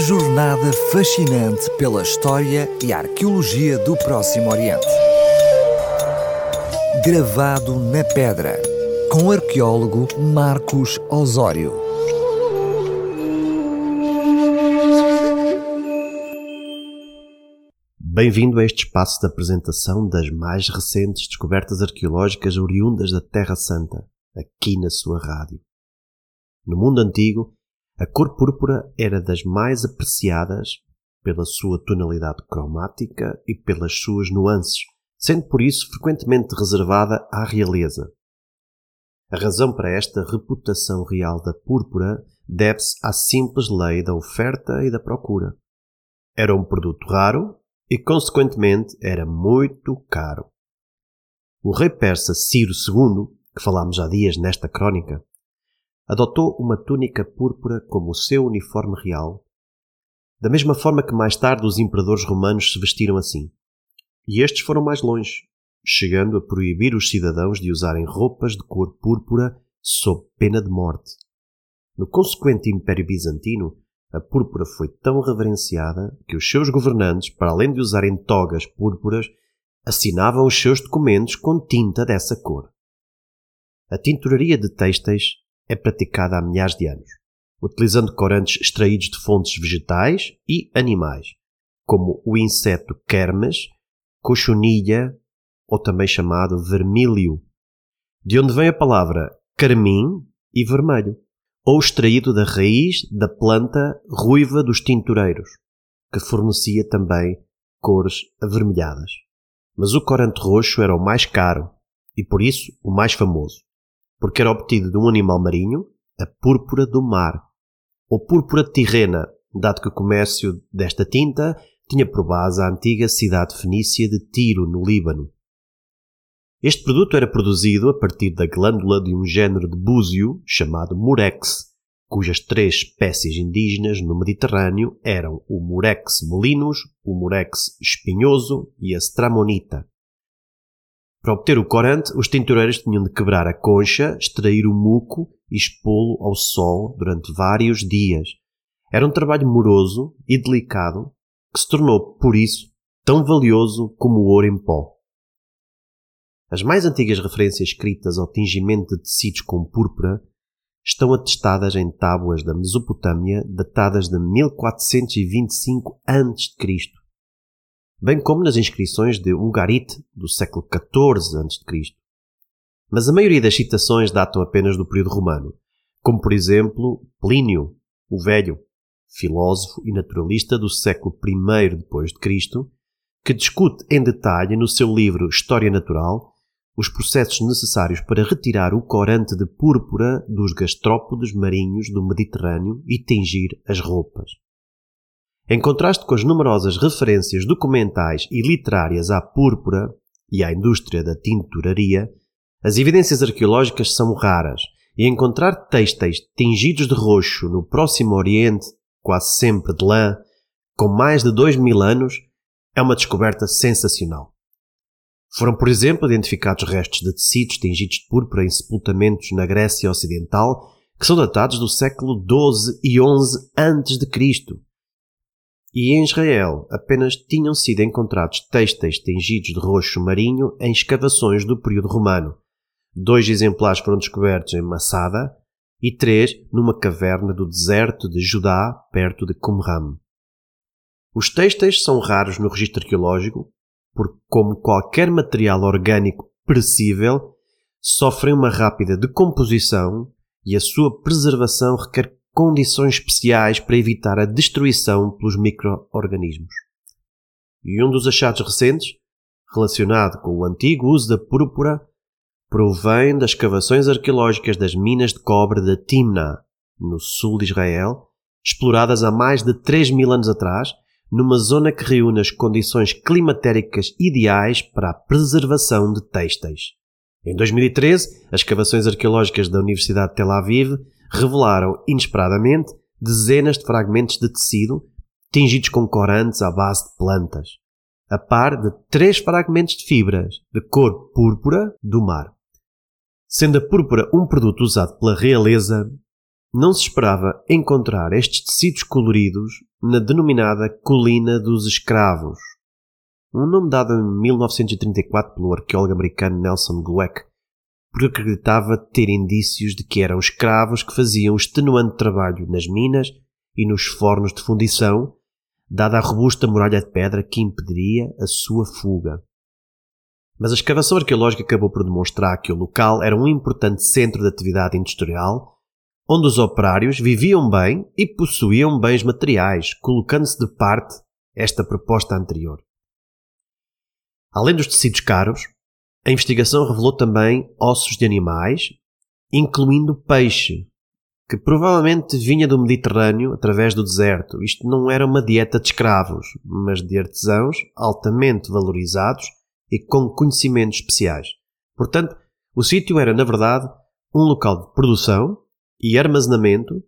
Jornada fascinante pela história e arqueologia do Próximo Oriente. Gravado na pedra, com o arqueólogo Marcos Osório. Bem-vindo a este espaço de apresentação das mais recentes descobertas arqueológicas oriundas da Terra Santa, aqui na sua rádio. No mundo antigo, a cor púrpura era das mais apreciadas pela sua tonalidade cromática e pelas suas nuances, sendo por isso frequentemente reservada à realeza. A razão para esta reputação real da púrpura deve-se à simples lei da oferta e da procura. Era um produto raro e, consequentemente, era muito caro. O rei persa Ciro II, que falámos há dias nesta crónica, adotou uma túnica púrpura como o seu uniforme real, da mesma forma que mais tarde os imperadores romanos se vestiram assim. E estes foram mais longe, chegando a proibir os cidadãos de usarem roupas de cor púrpura sob pena de morte. No consequente Império Bizantino, a púrpura foi tão reverenciada que os seus governantes, para além de usarem togas púrpuras, assinavam os seus documentos com tinta dessa cor. A tinturaria de têxteis é praticada há milhares de anos, utilizando corantes extraídos de fontes vegetais e animais, como o inseto kermes, cochonilha ou também chamado vermílio, de onde vem a palavra carmim e vermelho, ou extraído da raiz da planta ruiva dos tintureiros, que fornecia também cores avermelhadas. Mas o corante roxo era o mais caro e por isso o mais famoso porque era obtido de um animal marinho, a púrpura do mar, ou púrpura tirrena, dado que o comércio desta tinta tinha por base a antiga cidade fenícia de Tiro, no Líbano. Este produto era produzido a partir da glândula de um género de búzio chamado murex, cujas três espécies indígenas no Mediterrâneo eram o murex molinus, o murex espinhoso e a stramonita. Para obter o corante, os tintureiros tinham de quebrar a concha, extrair o muco e expô-lo ao sol durante vários dias. Era um trabalho moroso e delicado que se tornou, por isso, tão valioso como o ouro em pó. As mais antigas referências escritas ao tingimento de tecidos com púrpura estão atestadas em tábuas da Mesopotâmia datadas de 1425 a.C bem como nas inscrições de Ugarit do século XIV a.C. Mas a maioria das citações datam apenas do período romano, como por exemplo Plínio, o Velho, filósofo e naturalista do século I depois de Cristo, que discute em detalhe no seu livro História Natural os processos necessários para retirar o corante de púrpura dos gastrópodes marinhos do Mediterrâneo e tingir as roupas. Em contraste com as numerosas referências documentais e literárias à púrpura e à indústria da tinturaria, as evidências arqueológicas são raras e encontrar têxteis tingidos de roxo no Próximo Oriente, quase sempre de lã, com mais de dois mil anos, é uma descoberta sensacional. Foram, por exemplo, identificados restos de tecidos tingidos de púrpura em sepultamentos na Grécia Ocidental que são datados do século XII e XI a.C., e em Israel apenas tinham sido encontrados têxteis tingidos de roxo marinho em escavações do período romano. Dois exemplares foram descobertos em Massada e três numa caverna do deserto de Judá, perto de Qumran. Os têxteis são raros no registro arqueológico, porque, como qualquer material orgânico perecível, sofrem uma rápida decomposição e a sua preservação requer condições especiais para evitar a destruição pelos micro-organismos. E um dos achados recentes, relacionado com o antigo uso da púrpura, provém das escavações arqueológicas das minas de cobre de Timna, no sul de Israel, exploradas há mais de 3 mil anos atrás, numa zona que reúne as condições climatéricas ideais para a preservação de têxteis. Em 2013, as escavações arqueológicas da Universidade de Tel Aviv revelaram inesperadamente dezenas de fragmentos de tecido tingidos com corantes à base de plantas, a par de três fragmentos de fibras de cor púrpura do mar. Sendo a púrpura um produto usado pela realeza, não se esperava encontrar estes tecidos coloridos na denominada Colina dos Escravos, um nome dado em 1934 pelo arqueólogo americano Nelson Glueck, porque acreditava ter indícios de que eram escravos que faziam extenuante trabalho nas minas e nos fornos de fundição, dada a robusta muralha de pedra que impediria a sua fuga. Mas a escavação arqueológica acabou por demonstrar que o local era um importante centro de atividade industrial, onde os operários viviam bem e possuíam bens materiais, colocando-se de parte esta proposta anterior. Além dos tecidos caros, a investigação revelou também ossos de animais, incluindo peixe, que provavelmente vinha do Mediterrâneo através do deserto. Isto não era uma dieta de escravos, mas de artesãos altamente valorizados e com conhecimentos especiais. Portanto, o sítio era, na verdade, um local de produção e armazenamento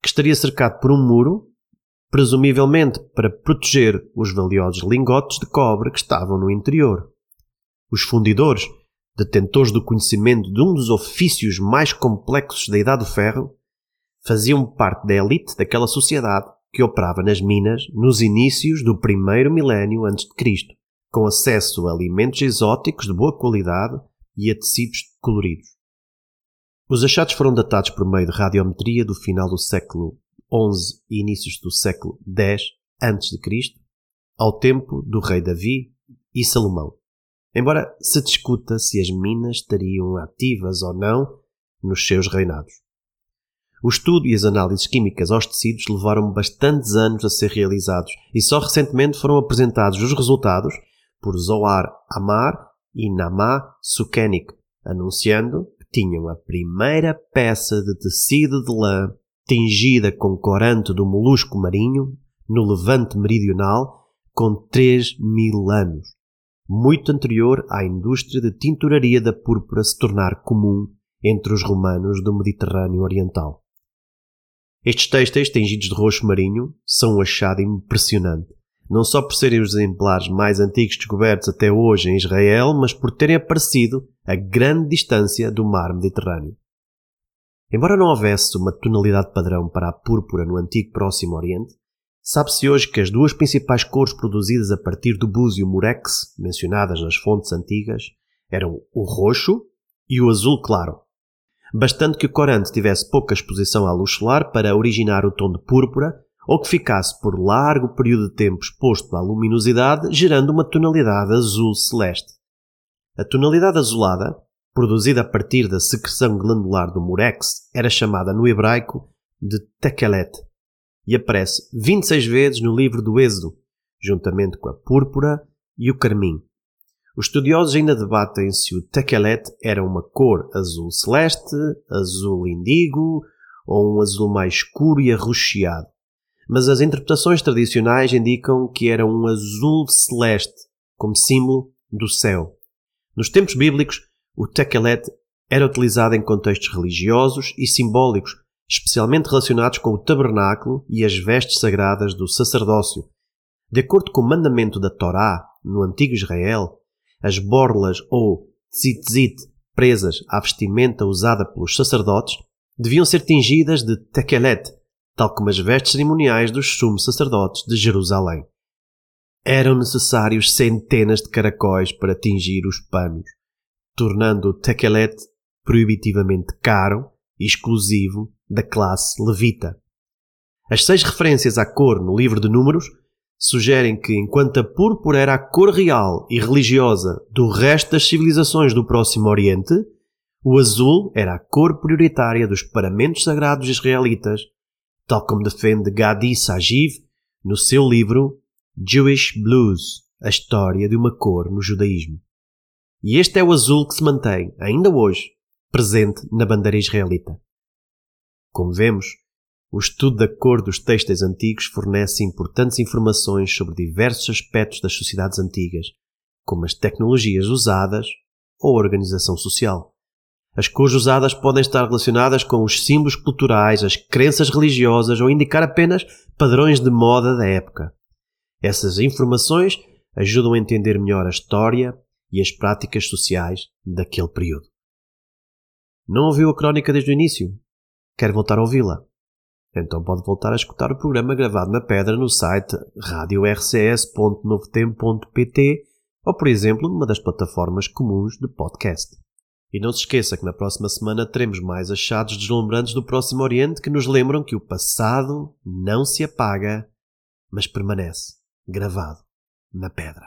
que estaria cercado por um muro, presumivelmente para proteger os valiosos lingotes de cobre que estavam no interior. Os fundidores, detentores do conhecimento de um dos ofícios mais complexos da Idade do Ferro, faziam parte da elite daquela sociedade que operava nas minas nos inícios do primeiro milénio antes de Cristo, com acesso a alimentos exóticos de boa qualidade e a tecidos coloridos. Os achados foram datados por meio de radiometria do final do século XI e inícios do século X Cristo, ao tempo do rei Davi e Salomão. Embora se discuta se as minas estariam ativas ou não nos seus reinados. O estudo e as análises químicas aos tecidos levaram bastantes anos a ser realizados e só recentemente foram apresentados os resultados por Zohar Amar e Namá Sukenik, anunciando que tinham a primeira peça de tecido de lã tingida com corante do molusco marinho no levante meridional com 3 mil anos, muito anterior à indústria de tinturaria da púrpura se tornar comum entre os romanos do Mediterrâneo Oriental. Estes têxteis tingidos de roxo marinho são um achado impressionante, não só por serem os exemplares mais antigos descobertos até hoje em Israel, mas por terem aparecido a grande distância do mar Mediterrâneo. Embora não houvesse uma tonalidade padrão para a púrpura no antigo Próximo Oriente, sabe-se hoje que as duas principais cores produzidas a partir do búzio murex, mencionadas nas fontes antigas, eram o roxo e o azul claro bastante que o corante tivesse pouca exposição à luz solar para originar o tom de púrpura ou que ficasse por largo período de tempo exposto à luminosidade, gerando uma tonalidade azul celeste. A tonalidade azulada, produzida a partir da secreção glandular do murex, era chamada no hebraico de tekelet e aparece 26 vezes no livro do Êxodo, juntamente com a púrpura e o carmim. Os estudiosos ainda debatem se o tekelet era uma cor azul celeste, azul indigo ou um azul mais escuro e arroxeado. Mas as interpretações tradicionais indicam que era um azul celeste, como símbolo do céu. Nos tempos bíblicos, o tekelet era utilizado em contextos religiosos e simbólicos, especialmente relacionados com o tabernáculo e as vestes sagradas do sacerdócio. De acordo com o mandamento da Torá, no antigo Israel, as borlas ou tzitzit presas à vestimenta usada pelos sacerdotes deviam ser tingidas de tekelet, tal como as vestes cerimoniais dos sumos sacerdotes de Jerusalém. Eram necessários centenas de caracóis para tingir os panos, tornando o tekelet proibitivamente caro exclusivo da classe levita. As seis referências à cor no livro de Números sugerem que, enquanto a púrpura era a cor real e religiosa do resto das civilizações do Próximo Oriente, o azul era a cor prioritária dos paramentos sagrados israelitas, tal como defende Gadi Sajiv no seu livro Jewish Blues, a história de uma cor no judaísmo. E este é o azul que se mantém, ainda hoje, presente na bandeira israelita. Como vemos, o estudo da cor dos textos antigos fornece importantes informações sobre diversos aspectos das sociedades antigas, como as tecnologias usadas ou a organização social. As cores usadas podem estar relacionadas com os símbolos culturais, as crenças religiosas ou indicar apenas padrões de moda da época. Essas informações ajudam a entender melhor a história e as práticas sociais daquele período. Não ouviu a crónica desde o início? Quer voltar a ouvi-la? Então pode voltar a escutar o programa gravado na pedra no site radiorcs.novotempo.pt ou, por exemplo, numa das plataformas comuns de podcast. E não se esqueça que na próxima semana teremos mais achados deslumbrantes do Próximo Oriente que nos lembram que o passado não se apaga, mas permanece gravado na pedra.